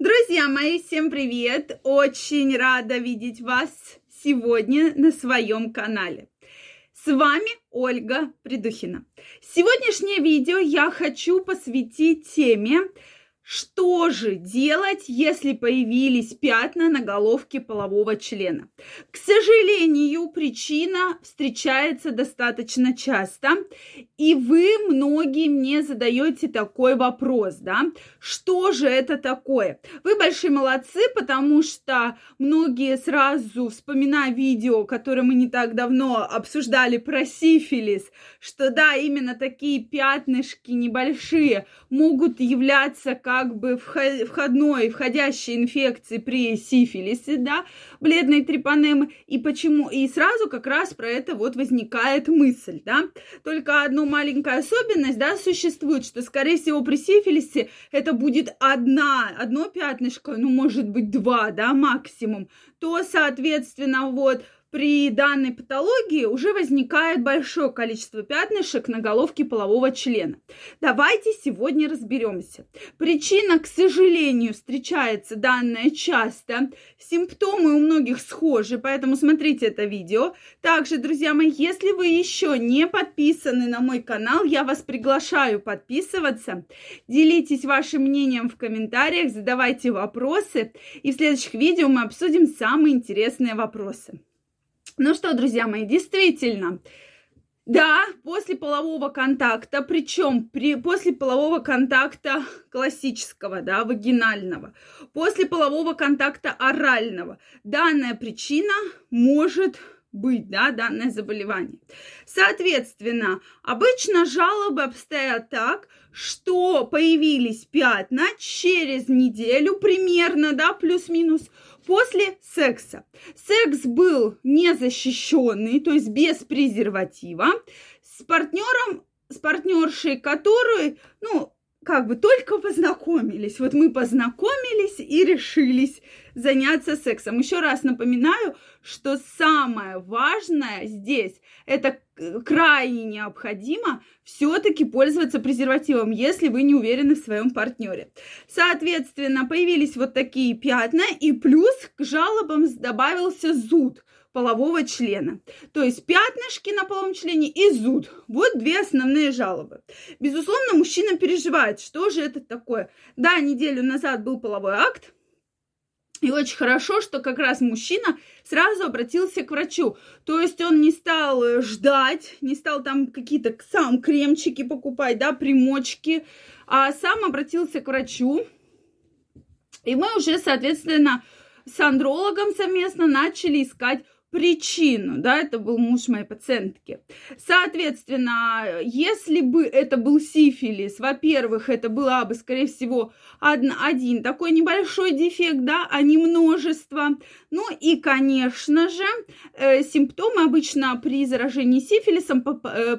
Друзья мои, всем привет! Очень рада видеть вас сегодня на своем канале. С вами Ольга Придухина. Сегодняшнее видео я хочу посвятить теме что же делать, если появились пятна на головке полового члена? К сожалению, причина встречается достаточно часто, и вы многие мне задаете такой вопрос, да? Что же это такое? Вы большие молодцы, потому что многие сразу, вспоминая видео, которое мы не так давно обсуждали про сифилис, что да, именно такие пятнышки небольшие могут являться как как бы входной, входящей инфекции при сифилисе, да, бледной трипанемы, и почему, и сразу как раз про это вот возникает мысль, да. Только одна маленькая особенность, да, существует, что, скорее всего, при сифилисе это будет одна, одно пятнышко, ну, может быть, два, да, максимум, то, соответственно, вот, при данной патологии уже возникает большое количество пятнышек на головке полового члена. Давайте сегодня разберемся. Причина, к сожалению, встречается данная часто. Симптомы у многих схожи, поэтому смотрите это видео. Также, друзья мои, если вы еще не подписаны на мой канал, я вас приглашаю подписываться. Делитесь вашим мнением в комментариях, задавайте вопросы. И в следующих видео мы обсудим самые интересные вопросы. Ну что, друзья мои, действительно, да, после полового контакта, причем при, после полового контакта классического, да, вагинального, после полового контакта орального, данная причина может быть, да, данное заболевание. Соответственно, обычно жалобы обстоят так, что появились пятна через неделю примерно, да, плюс-минус, после секса. Секс был незащищенный, то есть без презерватива, с партнером, с партнершей, которую, ну, как бы только познакомились. Вот мы познакомились и решились заняться сексом. Еще раз напоминаю, что самое важное здесь это крайне необходимо все-таки пользоваться презервативом, если вы не уверены в своем партнере. Соответственно, появились вот такие пятна, и плюс к жалобам добавился зуд полового члена. То есть пятнышки на половом члене и зуд. Вот две основные жалобы. Безусловно, мужчина переживает, что же это такое. Да, неделю назад был половой акт, и очень хорошо, что как раз мужчина сразу обратился к врачу. То есть он не стал э, ждать, не стал там какие-то сам кремчики покупать, да, примочки, а сам обратился к врачу. И мы уже, соответственно, с андрологом совместно начали искать причину, да, это был муж моей пациентки. Соответственно, если бы это был сифилис, во-первых, это была бы, скорее всего, один, один такой небольшой дефект, да, а не множество. Ну и, конечно же, э, симптомы обычно при заражении сифилисом э,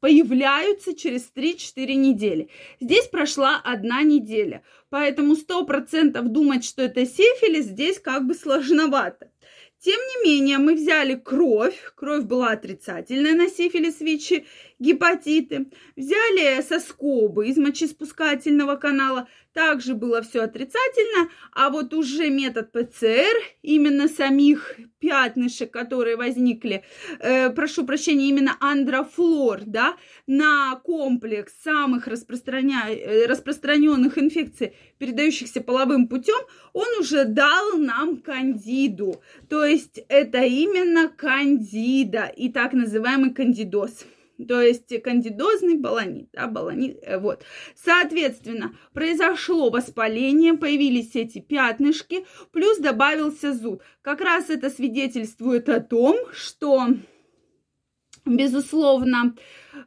появляются через 3-4 недели. Здесь прошла одна неделя, поэтому 100% думать, что это сифилис, здесь как бы сложновато. Тем не менее, мы взяли кровь, кровь была отрицательная на сифилис, ВИЧ, гепатиты, взяли соскобы из мочеспускательного канала, также было все отрицательно, а вот уже метод ПЦР, именно самих пятнышек, которые возникли, э, прошу прощения, именно андрофлор, да, на комплекс самых распространя... Э, распространенных инфекций, передающихся половым путем, он уже дал нам кандиду. То есть это именно кандида и так называемый кандидоз то есть кандидозный баланит, да, баланит, э, вот. Соответственно, произошло воспаление, появились эти пятнышки, плюс добавился зуд. Как раз это свидетельствует о том, что, безусловно,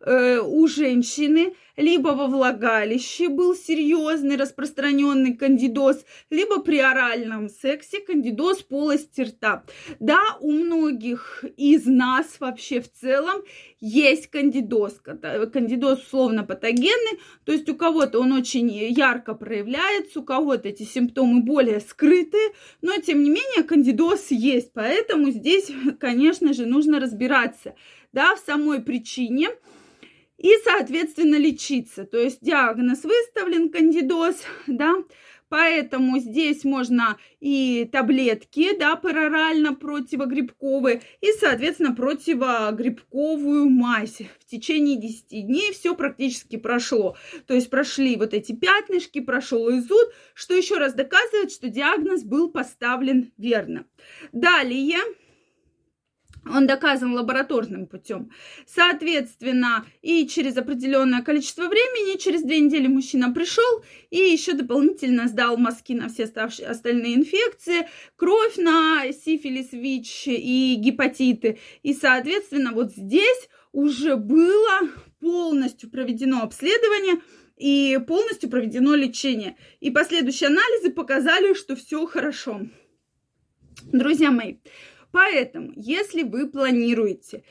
у женщины либо во влагалище был серьезный распространенный кандидоз, либо при оральном сексе кандидоз полости рта. Да, у многих из нас вообще в целом есть кандидоз. Кандидоз условно патогенный, то есть у кого-то он очень ярко проявляется, у кого-то эти симптомы более скрытые, но тем не менее кандидоз есть, поэтому здесь, конечно же, нужно разбираться да, в самой причине, и, соответственно, лечиться. То есть диагноз выставлен, кандидоз, да, Поэтому здесь можно и таблетки, да, парорально противогрибковые, и, соответственно, противогрибковую мазь. В течение 10 дней все практически прошло. То есть прошли вот эти пятнышки, прошел изуд, что еще раз доказывает, что диагноз был поставлен верно. Далее он доказан лабораторным путем. Соответственно, и через определенное количество времени, через две недели мужчина пришел и еще дополнительно сдал мазки на все остальные инфекции, кровь на сифилис, ВИЧ и гепатиты. И, соответственно, вот здесь уже было полностью проведено обследование и полностью проведено лечение. И последующие анализы показали, что все хорошо. Друзья мои, Поэтому, если вы планируете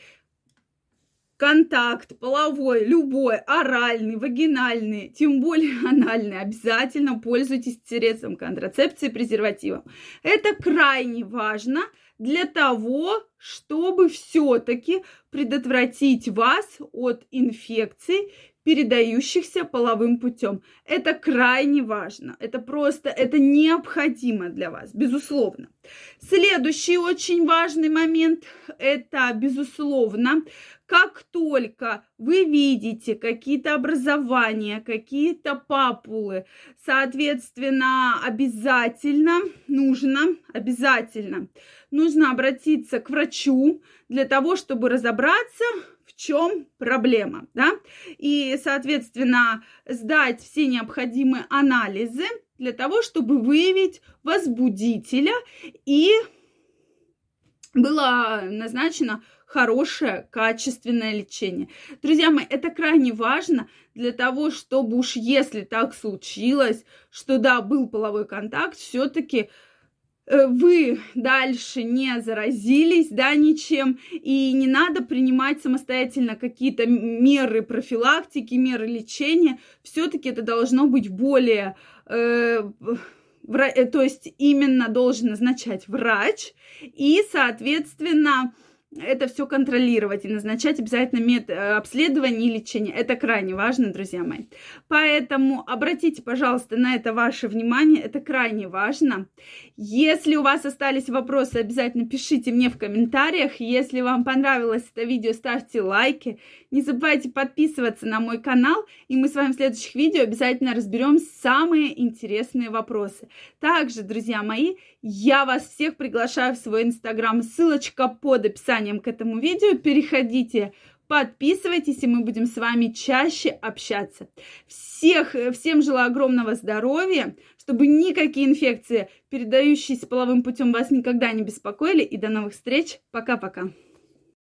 контакт половой, любой, оральный, вагинальный, тем более анальный, обязательно пользуйтесь средством контрацепции презервативом. Это крайне важно для того, чтобы все-таки предотвратить вас от инфекций передающихся половым путем. Это крайне важно. Это просто, это необходимо для вас, безусловно. Следующий очень важный момент – это, безусловно, как только вы видите какие-то образования, какие-то папулы, соответственно, обязательно нужно, обязательно нужно обратиться к врачу для того, чтобы разобраться, чем проблема, да, и, соответственно, сдать все необходимые анализы для того, чтобы выявить возбудителя и было назначено хорошее, качественное лечение. Друзья мои, это крайне важно для того, чтобы уж если так случилось, что да, был половой контакт, все-таки вы дальше не заразились, да, ничем, и не надо принимать самостоятельно какие-то меры профилактики, меры лечения. Все-таки это должно быть более, э, вра- э, то есть именно должен назначать врач, и, соответственно, это все контролировать и назначать обязательно метод э, обследования и лечения. Это крайне важно, друзья мои. Поэтому обратите, пожалуйста, на это ваше внимание. Это крайне важно. Если у вас остались вопросы, обязательно пишите мне в комментариях. Если вам понравилось это видео, ставьте лайки. Не забывайте подписываться на мой канал. И мы с вами в следующих видео обязательно разберем самые интересные вопросы. Также, друзья мои, я вас всех приглашаю в свой инстаграм. Ссылочка под описанием к этому видео. Переходите, подписывайтесь, и мы будем с вами чаще общаться. Всех, всем желаю огромного здоровья, чтобы никакие инфекции, передающиеся половым путем, вас никогда не беспокоили. И до новых встреч. Пока-пока.